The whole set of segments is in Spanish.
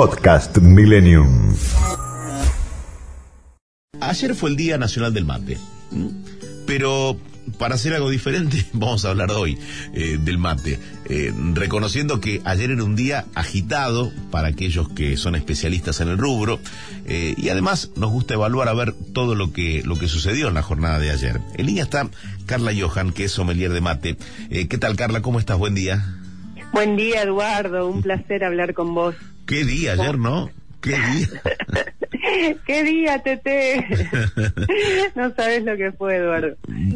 Podcast Millennium. Ayer fue el Día Nacional del Mate. Pero para hacer algo diferente, vamos a hablar hoy eh, del mate, eh, reconociendo que ayer era un día agitado para aquellos que son especialistas en el rubro eh, y además nos gusta evaluar a ver todo lo que lo que sucedió en la jornada de ayer. En línea está Carla Johan, que es sommelier de mate. ¿Qué tal, Carla? ¿Cómo estás? Buen día. Buen día, Eduardo. Un placer hablar con vos. Qué día ayer, ¿no? Qué día. ¿Qué día, Tete? no sabes lo que fue, Eduardo.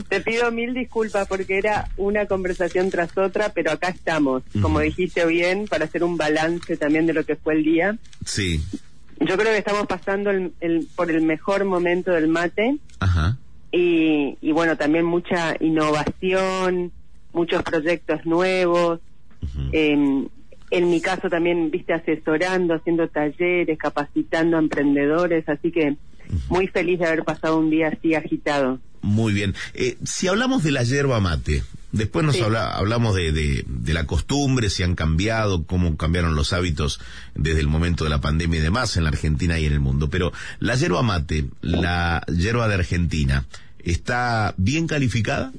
Te pido mil disculpas porque era una conversación tras otra, pero acá estamos, como dijiste bien, para hacer un balance también de lo que fue el día. Sí. Yo creo que estamos pasando el, por el mejor momento del mate. Ajá. Y, y bueno, también mucha innovación, muchos proyectos nuevos en mi caso también, viste, asesorando, haciendo talleres, capacitando a emprendedores, así que muy feliz de haber pasado un día así agitado. Muy bien. Eh, si hablamos de la yerba mate, después nos hablamos de, de, la costumbre, si han cambiado, cómo cambiaron los hábitos desde el momento de la pandemia y demás en la Argentina y en el mundo. Pero la yerba mate, la yerba de Argentina, ¿está bien calificada?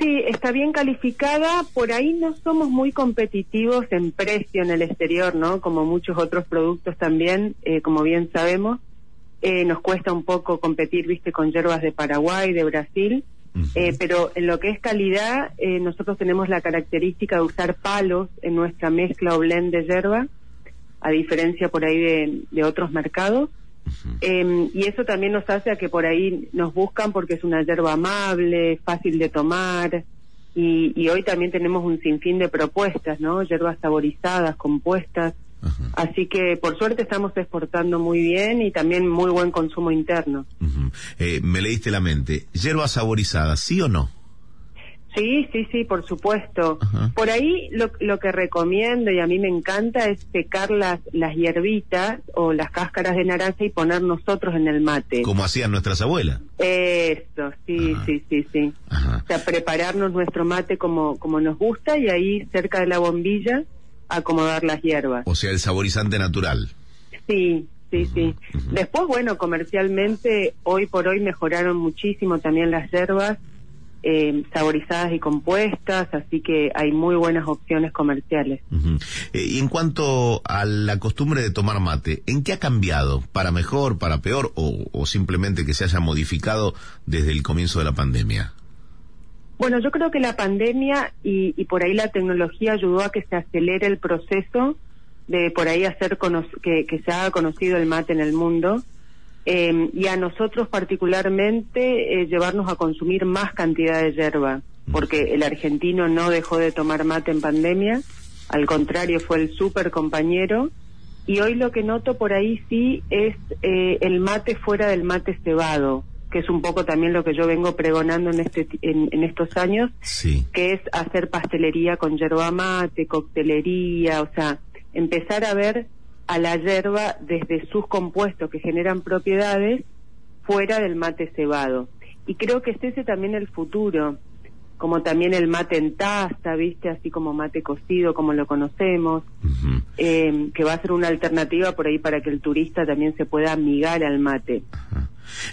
Sí, está bien calificada. Por ahí no somos muy competitivos en precio en el exterior, ¿no? Como muchos otros productos también, eh, como bien sabemos. Eh, nos cuesta un poco competir, viste, con hierbas de Paraguay, de Brasil. Eh, pero en lo que es calidad, nosotros tenemos la característica de usar palos en nuestra mezcla o blend de hierba, a diferencia por ahí de, de otros mercados. Em, y eso también nos hace a que por ahí nos buscan porque es una hierba amable, fácil de tomar. Y, hoy también tenemos un sinfín de propuestas, ¿no? Hierbas saborizadas, compuestas. Así que por suerte estamos exportando muy bien y también muy buen consumo interno. Eh, me leíste la mente. ¿Hierbas saborizadas, sí o no? Sí, sí, sí, por supuesto. Por ahí lo, lo, que recomiendo y a mí me encanta es secar las, las hierbitas o las cáscaras de naranja y poner nosotros en el mate. Como hacían nuestras abuelas. Eso, sí, sí, sí, sí. O sea, prepararnos nuestro mate como, como nos gusta y ahí cerca de la bombilla acomodar las hierbas. O sea, el saborizante natural. Sí, sí, sí. Después, bueno, comercialmente hoy por hoy mejoraron muchísimo también las hierbas eh, saborizadas y compuestas, así que hay muy buenas opciones comerciales. Eh, y en cuanto a la costumbre de tomar mate, ¿en qué ha cambiado? ¿Para mejor, para peor o, simplemente que se haya modificado desde el comienzo de la pandemia? Bueno, yo creo que la pandemia y, y por ahí la tecnología ayudó a que se acelere el proceso de por ahí hacer que, que se haga conocido el mate en el mundo eh, y a nosotros particularmente eh, llevarnos a consumir más cantidad de hierba, porque el argentino no dejó de tomar mate en pandemia, al contrario fue el súper compañero, y hoy lo que noto por ahí sí es eh, el mate fuera del mate cebado, que es un poco también lo que yo vengo pregonando en, este, en, estos años, que es hacer pastelería con yerba mate, coctelería, o sea, empezar a ver a la hierba desde sus compuestos que generan propiedades fuera del mate cebado. Y creo que es ese también el futuro, como también el mate en taza, ¿viste? Así como mate cocido, como lo conocemos, eh, que va a ser una alternativa por ahí para que el turista también se pueda amigar al mate.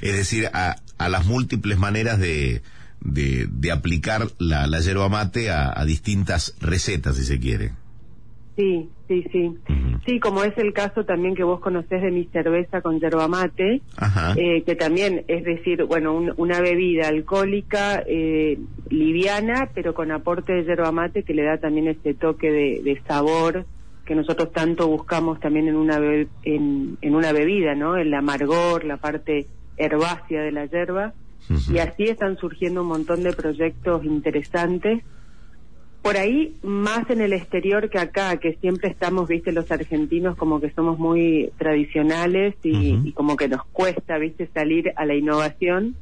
Es decir, a, a las múltiples maneras de, de, aplicar la, la yerba mate a, a distintas recetas, si se quiere. Sí, sí, sí. Sí, como es el caso también que vos conocés de mi cerveza con yerba mate, eh, que también es decir, bueno, una bebida alcohólica eh, liviana, pero con aporte de yerba mate que le da también ese toque de, sabor que nosotros tanto buscamos también en una, en, en una bebida, ¿no? El amargor, la parte herbácea de la yerba. Y así están surgiendo un montón de proyectos interesantes por ahí más en el exterior que acá, que siempre estamos, viste, los argentinos como que somos muy tradicionales y, como que nos cuesta, viste, salir a la innovación,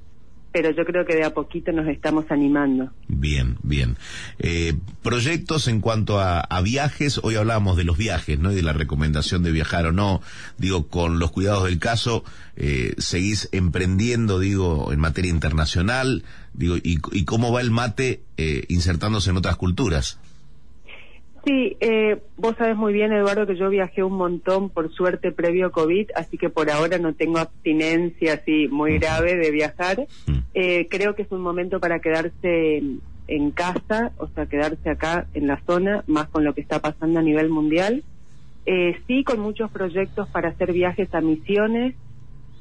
pero yo creo que de a poquito nos estamos animando. Bien, bien. Eh, proyectos en cuanto a, viajes, hoy hablamos de los viajes, ¿no? Y de la recomendación de viajar o no. Digo, con los cuidados del caso, eh, seguís emprendiendo, digo, en materia internacional, digo, y, cómo va el mate eh, insertándose en otras culturas. Sí, eh, vos sabes muy bien, Eduardo, que yo viajé un montón, por suerte, previo COVID, así que por ahora no tengo abstinencia así muy grave de viajar. Eh, creo que es un momento para quedarse en casa, o sea, quedarse acá en la zona, más con lo que está pasando a nivel mundial. Eh, sí, con muchos proyectos para hacer viajes a misiones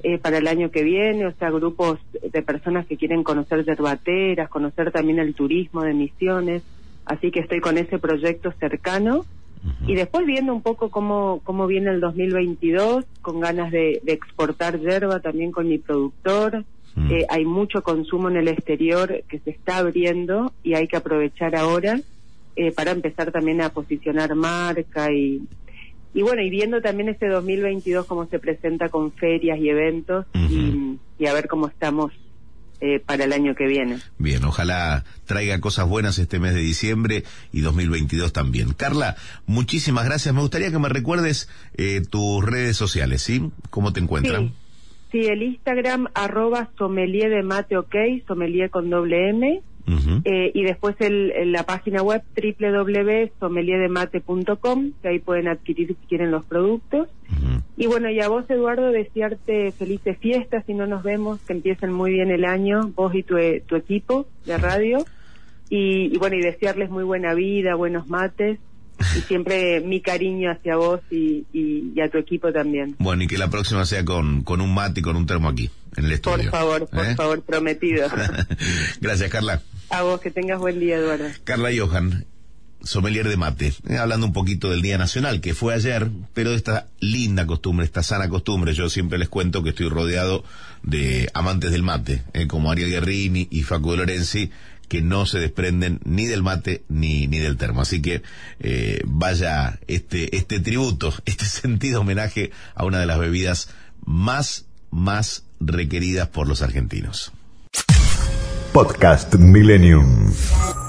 eh, para el año que viene, o sea, grupos de personas que quieren conocer yerbateras, conocer también el turismo de misiones así que estoy con ese proyecto cercano. Y después viendo un poco cómo, cómo viene el 2022, con ganas de, exportar yerba también con mi productor. Eh, hay mucho consumo en el exterior que se está abriendo y hay que aprovechar ahora eh, para empezar también a posicionar marca y, y bueno, y viendo también este 2022 cómo se presenta con ferias y eventos y, y a ver cómo estamos eh, para el año que viene. Bien, ojalá traiga cosas buenas este mes de diciembre y 2022 también. Carla, muchísimas gracias. Me gustaría que me recuerdes eh, tus redes sociales, ¿sí? ¿Cómo te encuentran? Sí, el Instagram arroba sommelier de mate ok, sommelier con doble M. Eh, y después el, la página web www.somelierdemate.com, que ahí pueden adquirir si quieren los productos. Y bueno, y a vos, Eduardo, desearte felices fiestas si no nos vemos, que empiecen muy bien el año, vos y tu, tu equipo de radio. Y, bueno, y desearles muy buena vida, buenos mates y siempre mi cariño hacia vos y, y, a tu equipo también. Bueno, y que la próxima sea con, con un mate y con un termo aquí, en el estudio. Por favor, por ¿Eh? favor, prometido. Gracias, Carla. A vos, que tengas buen día, Eduardo. Carla Johan, sommelier de mate, eh, hablando un poquito del Día Nacional, que fue ayer, pero de esta linda costumbre, esta sana costumbre. Yo siempre les cuento que estoy rodeado de amantes del mate, eh, como Ariel Guerrini y Facu Lorenzi, que no se desprenden ni del mate ni, ni del termo. Así que eh, vaya este, este tributo, este sentido homenaje a una de las bebidas más, más requeridas por los argentinos. Podcast Millennium.